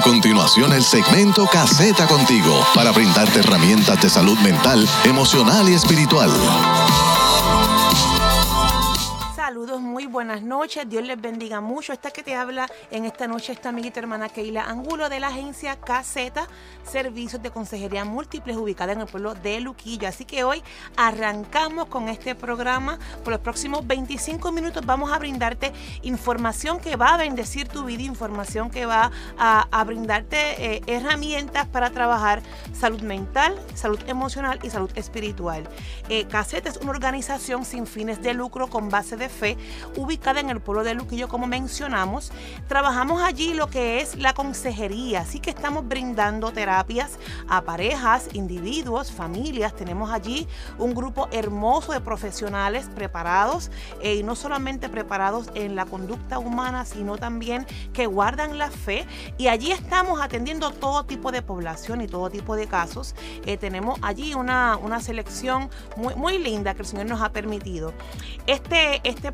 A continuación, el segmento Caseta Contigo para brindarte herramientas de salud mental, emocional y espiritual. Buenas noches. Dios les bendiga mucho. Esta que te habla en esta noche, esta amiguita hermana Keila Angulo de la agencia KZ, Servicios de Consejería Múltiples, ubicada en el pueblo de Luquillo. Así que hoy arrancamos con este programa. Por los próximos 25 minutos vamos a brindarte información que va a bendecir tu vida, información que va a, brindarte eh, herramientas para trabajar salud mental, salud emocional y salud espiritual. Eh, es una organización sin fines de lucro con base de Fe, ubicada en el pueblo de Luquillo, como mencionamos. Trabajamos allí lo que es la consejería, así que estamos brindando terapias a parejas, individuos, familias. Tenemos allí un grupo hermoso de profesionales preparados eh, y no solamente preparados en la conducta humana, sino también que guardan la fe. Y allí estamos atendiendo todo tipo de población y todo tipo de casos. Eh, tenemos allí una, una selección muy, muy linda que el Señor nos ha permitido. Este, este este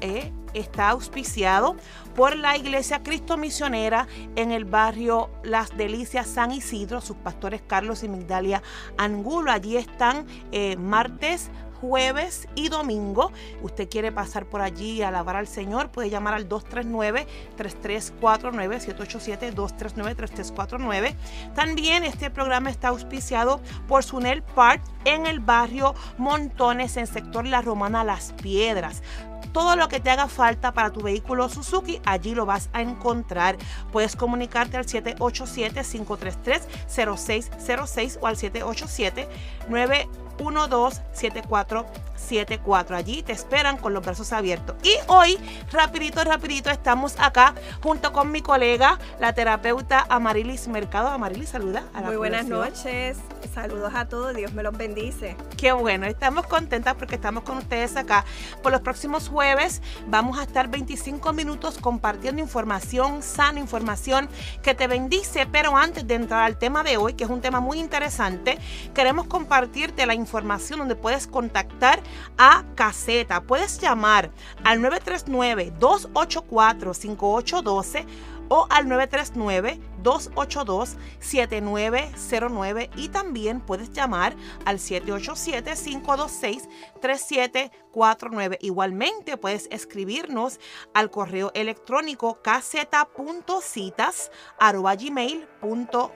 eh, está auspiciado por la Iglesia Cristo Misionera en el barrio Las Delicias San Isidro, sus pastores Carlos y Migdalia Angulo. Allí están eh, martes, jueves y domingo. Usted quiere pasar por allí a alabar al Señor, puede llamar al 239-3349, 787-239-3349. También este programa está auspiciado por Sunel Park en el barrio Montones, en sector La Romana Las Piedras todo lo que te haga falta para tu vehículo Suzuki, allí lo vas a encontrar. Puedes comunicarte al 787-533-0606 o al 787 9 127474. Allí te esperan con los brazos abiertos. Y hoy, rapidito, rapidito, estamos acá junto con mi colega, la terapeuta Amarilis Mercado. Amarilis, saluda a la Muy buenas noches. Saludos a todos. Dios me los bendice. Qué bueno. Estamos contentas porque estamos con ustedes acá. Por los próximos jueves vamos a estar 25 minutos compartiendo información sana, información que te bendice. Pero antes de entrar al tema de hoy, que es un tema muy interesante, queremos compartirte la información información donde puedes contactar a Caseta. Puedes llamar al 939-284-5812 o al 939-282-7909 y también puedes llamar al 787-526-3749. Igualmente puedes escribirnos al correo electrónico caseta.citas.gmail.com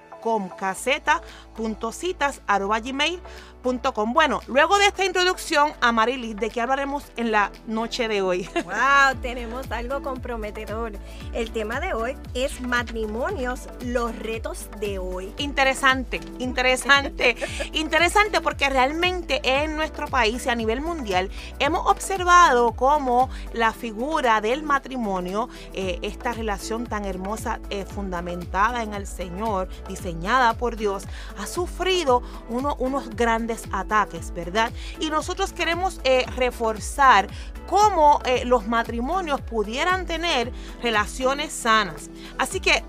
caseta.citas.gmail.com bueno, luego de esta introducción a Marilis, ¿de qué hablaremos en la noche de hoy? ¡Wow! Tenemos algo comprometedor. El tema de hoy es matrimonios, los retos de hoy. Interesante, interesante, interesante porque realmente en nuestro país y a nivel mundial hemos observado cómo la figura del matrimonio, eh, esta relación tan hermosa, eh, fundamentada en el Señor, diseñada por Dios, ha sufrido unos grandes ataques, ¿verdad? Y nosotros queremos eh, reforzar cómo eh, los matrimonios pudieran tener relaciones sanas. Así que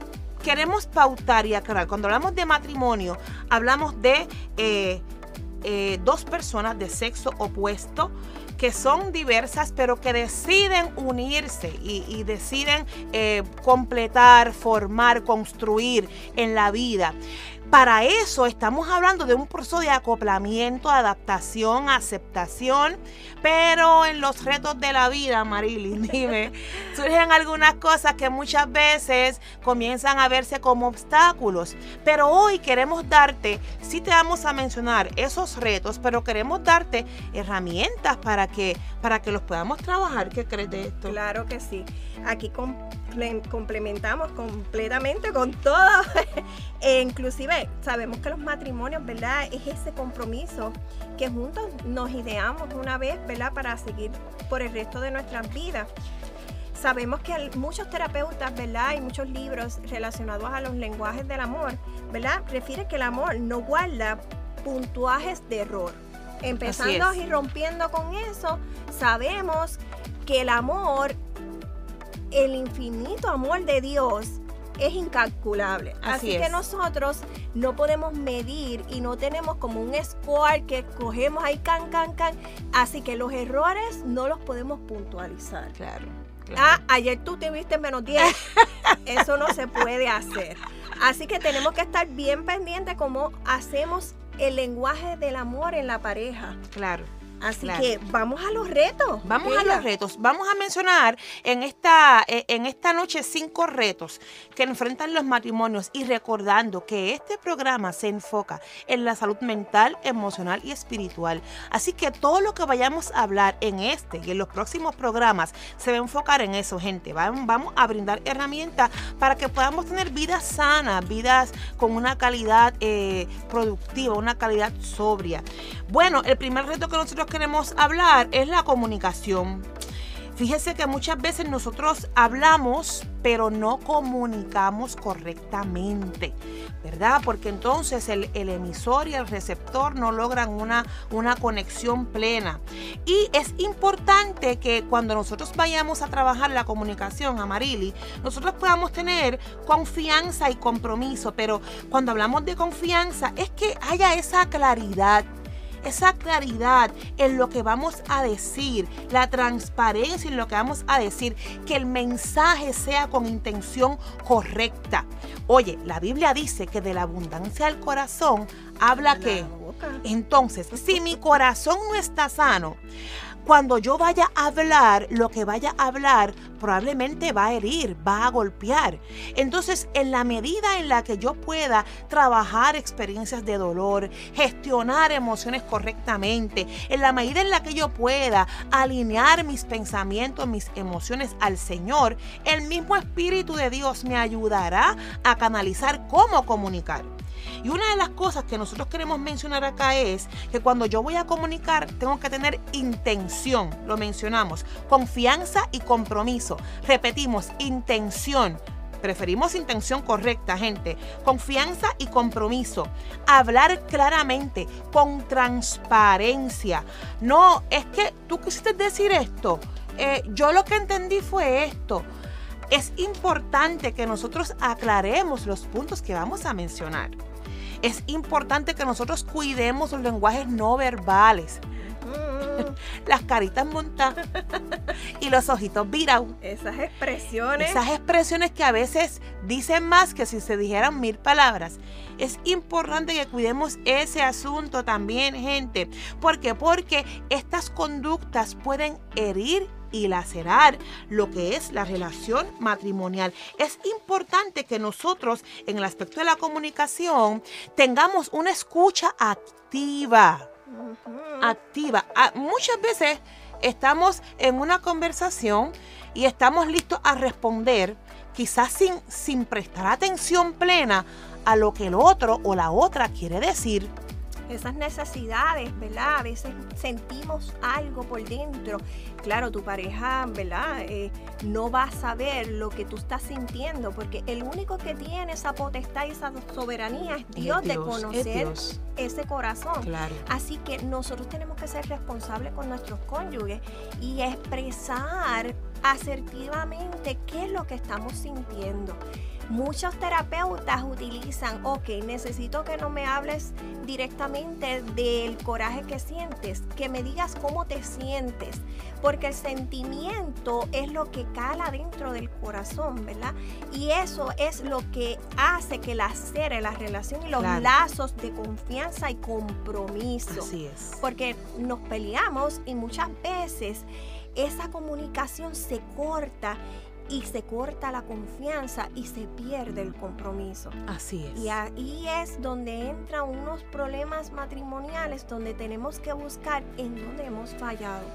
queremos pautar y aclarar, cuando hablamos de matrimonio, hablamos de eh, dos personas de sexo opuesto que son diversas, pero que deciden unirse y, deciden completar, formar, construir en la vida. Para eso estamos hablando de un proceso de acoplamiento, adaptación, aceptación, pero en los retos de la vida, Marilyn, dime, surgen algunas cosas que muchas veces comienzan a verse como obstáculos. Pero hoy queremos darte, sí te vamos a mencionar esos retos, pero queremos darte herramientas para que, para que los podamos trabajar. ¿Qué crees de esto? Claro que sí. Aquí complementamos completamente con todo. e inclusive sabemos que los matrimonios, ¿verdad? Es ese compromiso que juntos nos ideamos una vez, ¿verdad? Para seguir por el resto de nuestras vidas. Sabemos que muchos terapeutas, ¿verdad? Y muchos libros relacionados a los lenguajes del amor, ¿verdad? Refiere que el amor no guarda puntuajes de error. Empezando y rompiendo con eso, sabemos que el amor el infinito amor de Dios es incalculable. Así, que nosotros no podemos medir y no tenemos como un score que cogemos ahí can, can, can. Así que los errores no los podemos puntualizar. Claro. Ah, ayer tú te viste menos 10. Eso no se puede hacer. Así que tenemos que estar bien pendientes cómo hacemos el lenguaje del amor en la pareja. Claro. Así Claro. que vamos a los retos. Vamos a los retos. Vamos a mencionar en esta, eh, en esta noche cinco retos que enfrentan los matrimonios y recordando que este programa se enfoca en la salud mental, emocional y espiritual. Así que todo lo que vayamos a hablar en este y en los próximos programas se va a enfocar en eso, gente. Vam- Vamos a brindar herramientas para que podamos tener vidas sanas, vidas con una calidad eh, productiva, una calidad sobria. Bueno, el primer reto que nosotros queremos hablar es la comunicación. Fíjese que muchas veces nosotros hablamos, pero no comunicamos correctamente, ¿verdad? Porque entonces el, el emisor y el receptor no logran una, una conexión plena. Y es importante que cuando nosotros vayamos a trabajar la comunicación, Amarili, nosotros podamos tener confianza y compromiso, pero cuando hablamos de confianza es que haya esa claridad esa claridad en lo que vamos a decir, la transparencia en lo que vamos a decir, que el mensaje sea con intención correcta. Oye, la Biblia dice que de la abundancia del corazón habla La que... Entonces, si mi corazón no está sano, cuando yo vaya a hablar, lo que vaya a hablar probablemente va a herir, va a golpear. Entonces, en la medida en la que yo pueda trabajar experiencias de dolor, gestionar emociones correctamente, en la medida en la que yo pueda alinear mis pensamientos, mis emociones al Señor, el mismo Espíritu de Dios me ayudará a canalizar cómo comunicar. Y una de las cosas que nosotros queremos mencionar acá es que cuando yo voy a comunicar tengo que tener intención, lo mencionamos, confianza y compromiso. Repetimos, intención. Preferimos intención correcta, gente. Confianza y compromiso. Hablar claramente, con transparencia. No, es que tú quisiste decir esto. Eh, yo lo que entendí fue esto. Es importante que nosotros aclaremos los puntos que vamos a mencionar. Es importante que nosotros cuidemos los lenguajes no verbales, Mm, las caritas montadas y los ojitos virados. esas expresiones. Esas expresiones que a veces dicen más que si se dijeran mil palabras. Es importante que cuidemos ese asunto también, gente. ¿Por qué? Porque estas conductas pueden herir y lacerar lo que es la relación matrimonial. Es importante que nosotros, en el aspecto de la comunicación, tengamos una escucha activa activa. Ah, muchas veces estamos en una conversación y estamos listos a responder, quizás sin, sin prestar atención plena a lo que el otro o la otra quiere decir. Esas necesidades, ¿verdad? A veces sentimos algo por dentro. Claro, tu pareja, ¿verdad? Eh, no va a saber lo que tú estás sintiendo, porque el único que tiene esa potestad y esa soberanía es Dios, de Dios, conocer Dios. ese corazón. Claro. Así que nosotros tenemos que ser responsables con nuestros cónyuges y expresar asertivamente qué es lo que estamos sintiendo. Muchos terapeutas utilizan, ok, necesito que no me hables directamente del coraje que sientes, que me digas cómo te sientes, porque el sentimiento es lo que cala dentro del corazón, ¿verdad? Y eso es lo que hace que lacere la relación y los Claro. lazos de confianza y compromiso Así es. porque nos peleamos y muchas veces esa comunicación se corta y se corta la confianza y se pierde el compromiso. Así es. Y ahí es donde entran unos problemas matrimoniales donde tenemos que buscar en dónde hemos fallado.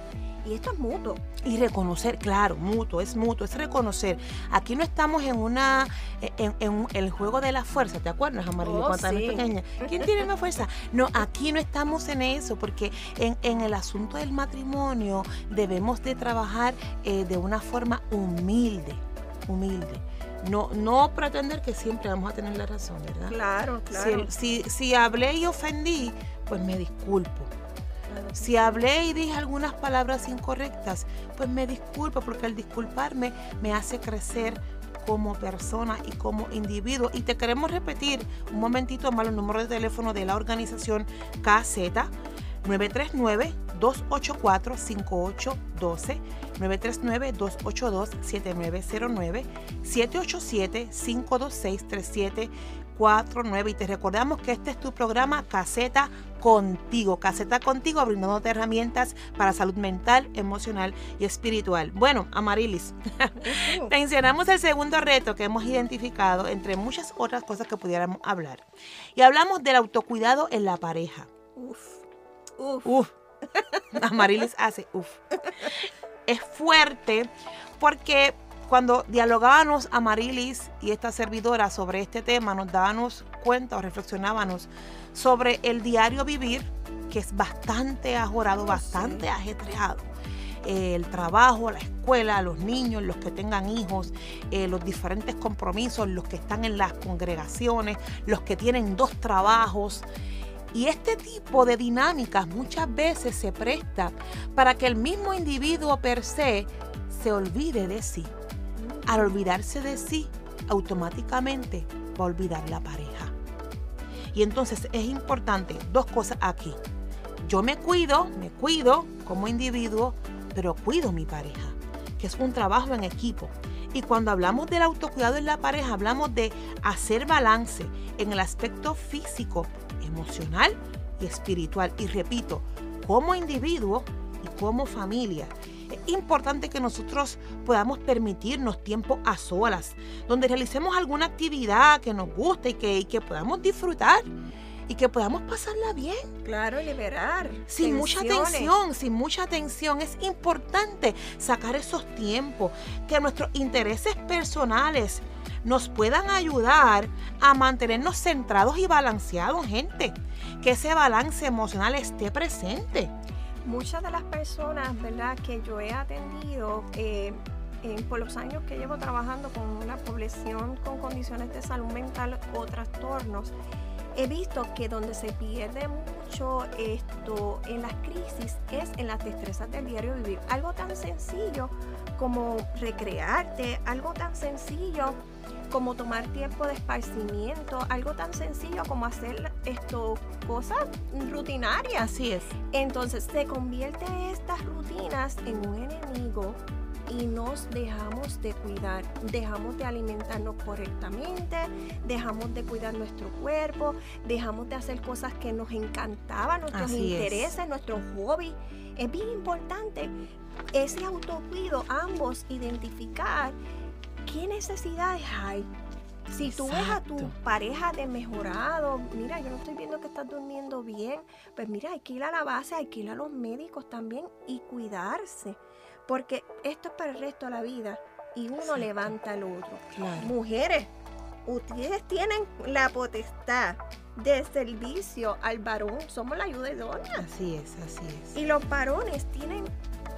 Y esto es mutuo. Y reconocer, claro, mutuo, es mutuo, es reconocer. Aquí no estamos en una, en, el juego de la fuerza, ¿te acuerdas, Amarillo? Oh, cuando pequeña? ¿Quién tiene más fuerza? No, aquí no estamos en eso, porque en, en el asunto del matrimonio debemos de trabajar eh, de una forma humilde, humilde. No, no pretender que siempre vamos a tener la razón, ¿verdad? Claro, Si, si, si hablé y ofendí, pues me disculpo. Si hablé y dije algunas palabras incorrectas, pues me disculpo porque al disculparme me hace crecer como persona y como individuo. Y te queremos repetir un momentito más los números de teléfono de la organización KZ 939 284-5812, 939-282-7909, 787-526-3749. Y te recordamos que este es tu programa Caseta Contigo. Caseta Contigo, brindándote herramientas para salud mental, emocional y espiritual. Bueno, Amarilis, mencionamos el segundo reto que hemos identificado entre muchas otras cosas que pudiéramos hablar. Y hablamos del autocuidado en la pareja. Uf, uf. Uf. Amarilis hace uf. Es fuerte porque cuando dialogábamos Amarilis y esta servidora sobre este tema, nos dábamos cuenta o reflexionábamos sobre el diario vivir, que es bastante ajorado, bastante ajetreado. Eh, el trabajo, la escuela, los niños, los que tengan hijos, eh, los diferentes compromisos, los que están en las congregaciones, los que tienen dos trabajos. Y este tipo de dinámicas muchas veces se presta para que el mismo individuo per se se olvide de sí. Al olvidarse de sí, automáticamente va a olvidar la pareja. Y entonces es importante dos cosas aquí. Yo me cuido, me cuido como individuo, pero cuido mi pareja, que es un trabajo en equipo. Y cuando hablamos del autocuidado en la pareja, hablamos de hacer balance en el aspecto físico, emocional y espiritual. Y repito, como individuo y como familia. Importante que nosotros podamos permitirnos tiempo a solas, donde realicemos alguna actividad que nos guste y que, y que podamos disfrutar y que podamos pasarla bien. Claro, liberar. Sin mucha tensiones. tensión, sin mucha tensión. Es importante sacar esos tiempos, que nuestros intereses personales nos puedan ayudar a mantenernos centrados y balanceados, gente. Que ese balance emocional esté presente. Muchas de las personas, ¿verdad?, que yo he atendido eh, por los años que llevo trabajando con una población con condiciones de salud mental o trastornos, he visto que donde se pierde mucho esto en las crisis es en las destrezas del diario vivir. Algo tan sencillo como recrearte, algo tan sencillo como tomar tiempo de esparcimiento, algo tan sencillo como hacer esto cosas rutinarias. Así es. Entonces se convierte estas rutinas en un enemigo y nos dejamos de cuidar, dejamos de alimentarnos correctamente, dejamos de cuidar nuestro cuerpo, dejamos de hacer cosas que nos encantaban, nuestros Así es. intereses, nuestros hobbies. Es bien importante ese autocuido, ambos identificar qué necesidades hay. Si tú ves a tu pareja de mejorado, mira, yo no estoy viendo que estás durmiendo bien, pues mira, hay que ir a la base, hay que ir a los médicos también y cuidarse, porque esto es para el resto de la vida y uno Exacto. levanta al otro. Claro. Mujeres, ustedes tienen la potestad de servicio al varón, somos la ayuda idónea. Así es, así es. Y los varones tienen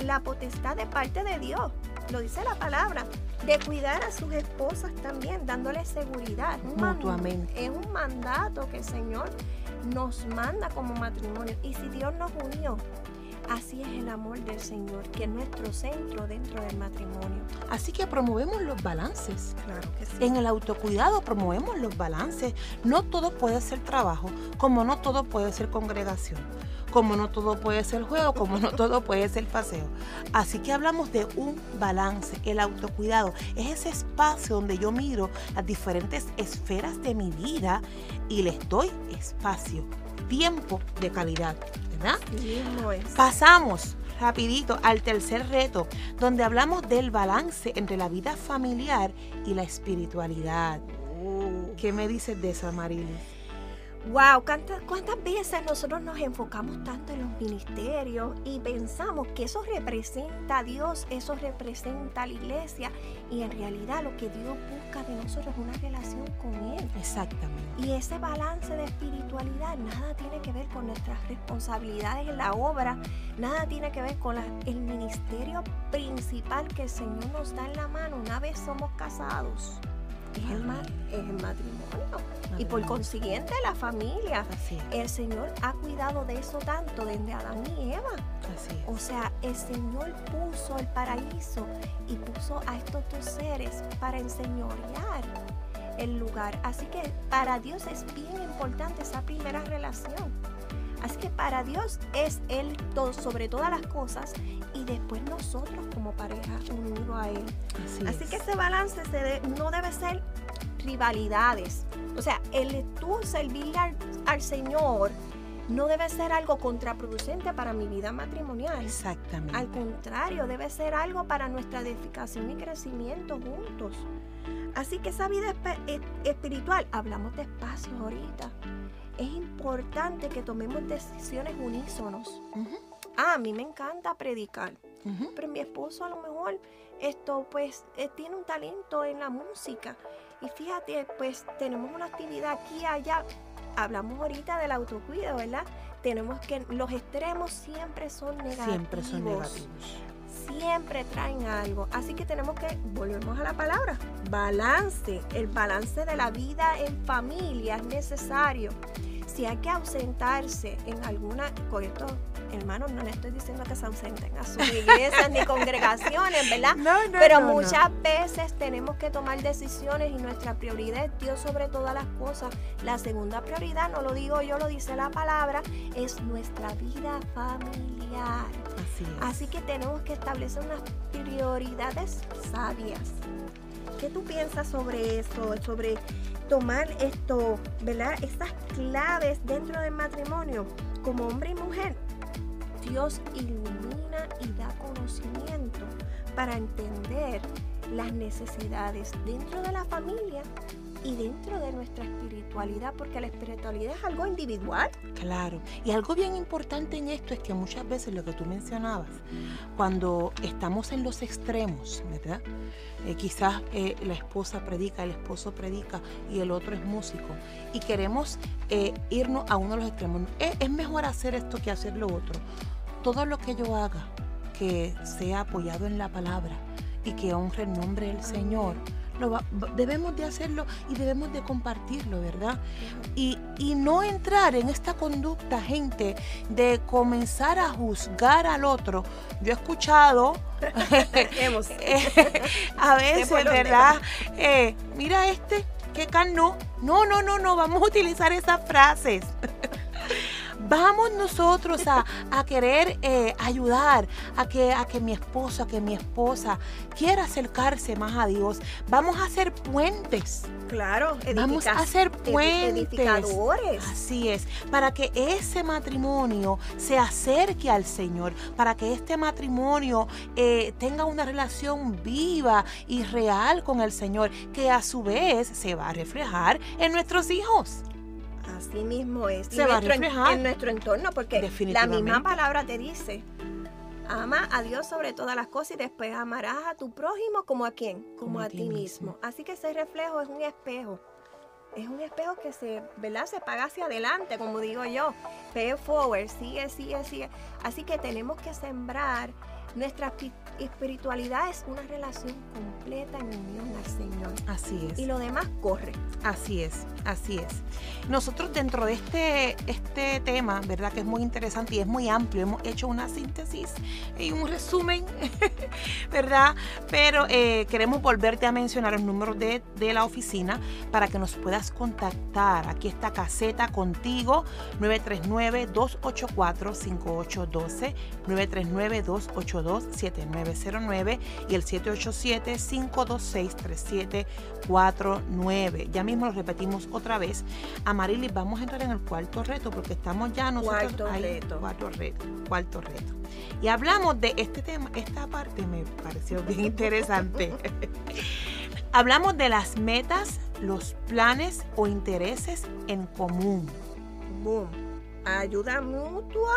la potestad de parte de Dios, lo dice la palabra, de cuidar a sus esposas también, dándoles seguridad. Un man- Mutuamente. Es un mandato que el Señor nos manda como matrimonio. Y si Dios nos unió, así es el amor del Señor, que es nuestro centro dentro del matrimonio. Así que promovemos los balances. Claro que sí. En el autocuidado promovemos los balances. No todo puede ser trabajo, como no todo puede ser congregación, como no todo puede ser juego, como no todo puede ser paseo. Así que hablamos de un balance. El autocuidado es ese espacio donde yo miro las diferentes esferas de mi vida y les doy espacio, tiempo de calidad, ¿verdad? Mismo es. Pasamos rapidito al tercer reto, donde hablamos del balance entre la vida familiar y la espiritualidad. ¿Qué me dices de eso, Marilis? Wow, ¿cuántas, cuántas veces nosotros nos enfocamos tanto en los ministerios y pensamos que eso representa a Dios, eso representa a la iglesia y en realidad lo que Dios busca de nosotros es una relación con Él. Exactamente. Y ese balance de espiritualidad nada tiene que ver con nuestras responsabilidades en la obra, nada tiene que ver con la- el ministerio principal que el Señor nos da en la mano una vez somos casados. Es el, ma- es el matrimonio. Y por consiguiente la familia. Así El Señor ha cuidado de eso tanto desde Adán y Eva. así. O sea, el Señor puso el paraíso y puso a estos dos seres para enseñorear el lugar. Así que para Dios es bien importante esa primera relación. Así que para Dios es Él todo, sobre todas las cosas y después nosotros como pareja unidos a Él. Así, que ese balance se no debe ser rivalidades. O sea, el tú servir al Señor no debe ser algo contraproducente para mi vida matrimonial. Exactamente. Al contrario, debe ser algo para nuestra edificación y crecimiento juntos. Así que esa vida e, espiritual, hablamos de espacios ahorita, es importante que tomemos decisiones unísonos. Ah, a mí me encanta predicar, pero mi esposo a lo mejor esto pues eh, tiene un talento en la música. Y fíjate, pues tenemos una actividad aquí y allá, hablamos ahorita del autocuidado, ¿verdad? Tenemos que los extremos siempre son negativos. Siempre son negativos. Siempre traen algo. Así que tenemos que, volvemos a la palabra, balance. El balance de la vida en familia es necesario. Si hay que ausentarse en alguna, con esto hermanos, no le estoy diciendo que se ausenten a sus iglesias ni congregaciones, ¿verdad? No, no, Pero muchas veces tenemos que tomar decisiones y nuestra prioridad es Dios sobre todas las cosas. La segunda prioridad, no lo digo yo, lo dice la palabra, es nuestra vida familiar. Así es. Así que tenemos que establecer unas prioridades sabias. ¿Qué tú piensas sobre eso? Sobre tomar esto, ¿verdad? Estas claves dentro del matrimonio como hombre y mujer Dios ilumina y da conocimiento para entender las necesidades dentro de la familia y dentro de nuestra espiritualidad, porque la espiritualidad es algo individual. Claro, y algo bien importante en esto es que muchas veces lo que tú mencionabas, cuando estamos en los extremos, ¿verdad? Eh, quizás eh, la esposa predica, el esposo predica y el otro es músico, y queremos eh, irnos a uno de los extremos. es mejor hacer esto que hacer lo otro todo lo que yo haga que sea apoyado en la palabra y que honre el nombre del Señor, lo debemos de hacerlo y debemos de compartirlo, ¿verdad? Y, no entrar en esta conducta, gente, de comenzar a juzgar al otro. Yo he escuchado a veces, ¿verdad? Eh, mira este, qué cano. No, no, no, no, vamos a utilizar esas frases. Vamos nosotros a, querer eh, ayudar a que, a que mi esposo, a que mi esposa quiera acercarse más a Dios. Vamos a hacer puentes. Claro, vamos a hacer puentes. Edificadores. Así es, para que ese matrimonio se acerque al Señor, para que este matrimonio eh, tenga una relación viva y real con el Señor, que a su vez se va a reflejar en nuestros hijos. Así mismo es. Se va nuestro, en nuestro entorno, porque la misma palabra te dice, ama a Dios sobre todas las cosas y después amarás a tu prójimo como a quién, como, a, ti mismo. Así que ese reflejo es un espejo. Es un espejo que se, ¿verdad? Se paga hacia adelante, como digo yo. Pay forward, sigue, sigue, sigue. Así que tenemos que sembrar nuestra espiritualidad es una relación completa en unión al Señor. Así es. Y lo demás corre. Así es, así es. Nosotros dentro de este, este tema, ¿verdad? Que es muy interesante y es muy amplio, hemos hecho una síntesis y un resumen, ¿verdad? Pero eh, queremos volverte a mencionar los números de, de la oficina para que nos puedas contactar. Aquí está caseta contigo, 939-284-5812, 939-282-7909 y el 787-526-3749. Ya mismo lo repetimos otra vez. Amarilis, vamos a entrar en el cuarto reto porque estamos ya nosotros cuarto reto. Cuarto reto. Cuarto reto. Y hablamos de este tema, esta parte me pareció bien interesante. hablamos de las metas, los planes o intereses en común. Boom. Ayuda mutua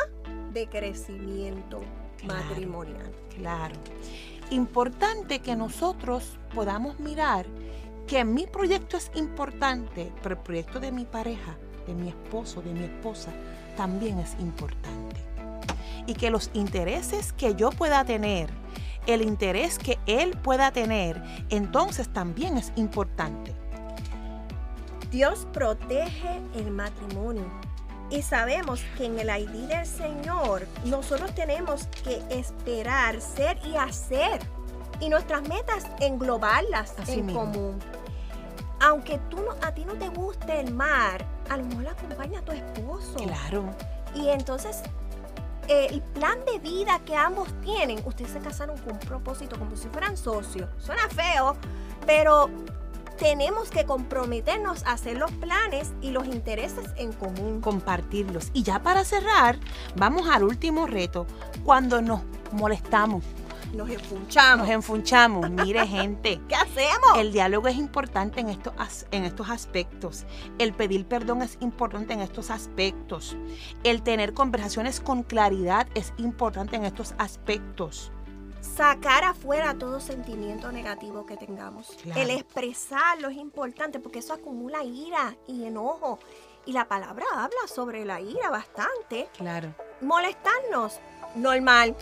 de crecimiento matrimonial. Claro. Importante que nosotros podamos mirar que mi proyecto es importante, pero el proyecto de mi pareja, de mi esposo, de mi esposa, también es importante. Y que los intereses que yo pueda tener, el interés que él pueda tener, entonces también es importante. Dios protege el matrimonio. Y sabemos que en el ID del Señor nosotros tenemos que esperar, ser y hacer. Y nuestras metas englobarlas en común. Aunque tú no, a ti no te guste el mar, a lo mejor acompaña a tu esposo. Claro. Y entonces el plan de vida que ambos tienen, ustedes se casaron con un propósito como si fueran socios. Suena feo, pero tenemos que comprometernos a hacer los planes y los intereses en común. Compartirlos. Y ya para cerrar, vamos al último reto, cuando nos molestamos. Nos enfunchamos. Nos enfunchamos. Mire, gente. ¿Qué hacemos? El diálogo es importante en estos, en estos aspectos. El pedir perdón es importante en estos aspectos. El tener conversaciones con claridad es importante en estos aspectos sacar afuera todo sentimiento negativo que tengamos. El expresarlo es importante porque eso acumula ira y enojo. Y la palabra habla sobre la ira bastante. Claro. Molestarnos, normal.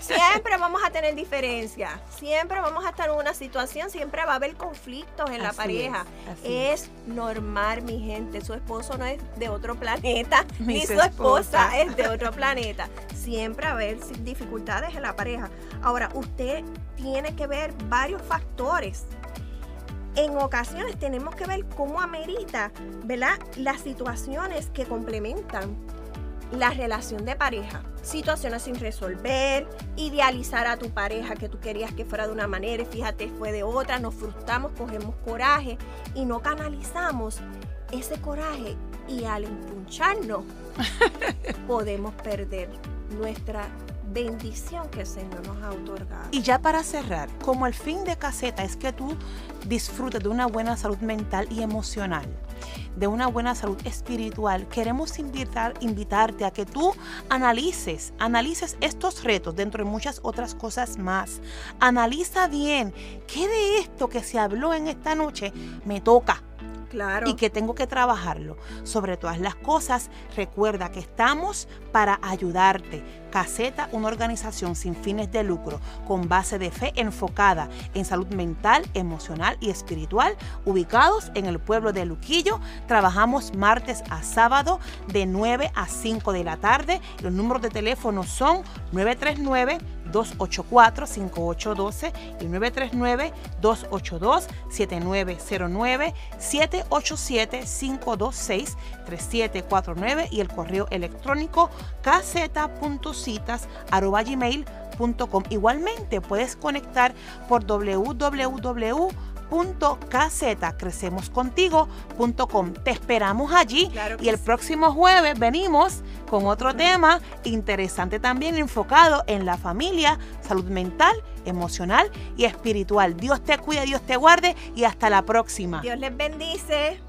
Siempre vamos a tener diferencias. Siempre vamos a estar en una situación, siempre va a haber conflictos en la pareja. Es, normal, mi gente. Su esposo no es de otro planeta, ni su esposa es de otro planeta. Siempre va a haber dificultades en la pareja. Ahora, usted tiene que ver varios factores en ocasiones tenemos que ver cómo amerita, ¿verdad? Las situaciones que complementan la relación de pareja, situaciones sin resolver, idealizar a tu pareja que tú querías que fuera de una manera y fíjate fue de otra, nos frustramos, cogemos coraje y no canalizamos ese coraje y al empuncharnos podemos perder nuestra bendición que el Señor nos ha otorgado. Y ya para cerrar, como el fin de caseta es que tú disfrutes de una buena salud mental y emocional, de una buena salud espiritual, queremos invitar, invitarte a que tú analices, analices estos retos dentro de muchas otras cosas más. Analiza bien qué de esto que se habló en esta noche me toca Claro. Y que tengo que trabajarlo. Sobre todas las cosas, recuerda que estamos para ayudarte. Caseta, una organización sin fines de lucro, con base de fe enfocada en salud mental, emocional y espiritual, ubicados en el pueblo de Luquillo. Trabajamos martes a sábado de 9 a 5 de la tarde. Los números de teléfono son 939 284-5812 y 939-282-7909, 787-526-3749 y el correo electrónico gmail.com Igualmente puedes conectar por www crecemoscontigo.com. Te esperamos allí y el próximo jueves venimos con otro tema interesante también enfocado en la familia, salud mental, emocional y espiritual. Dios te cuida, Dios te guarde y hasta la próxima. Dios les bendice.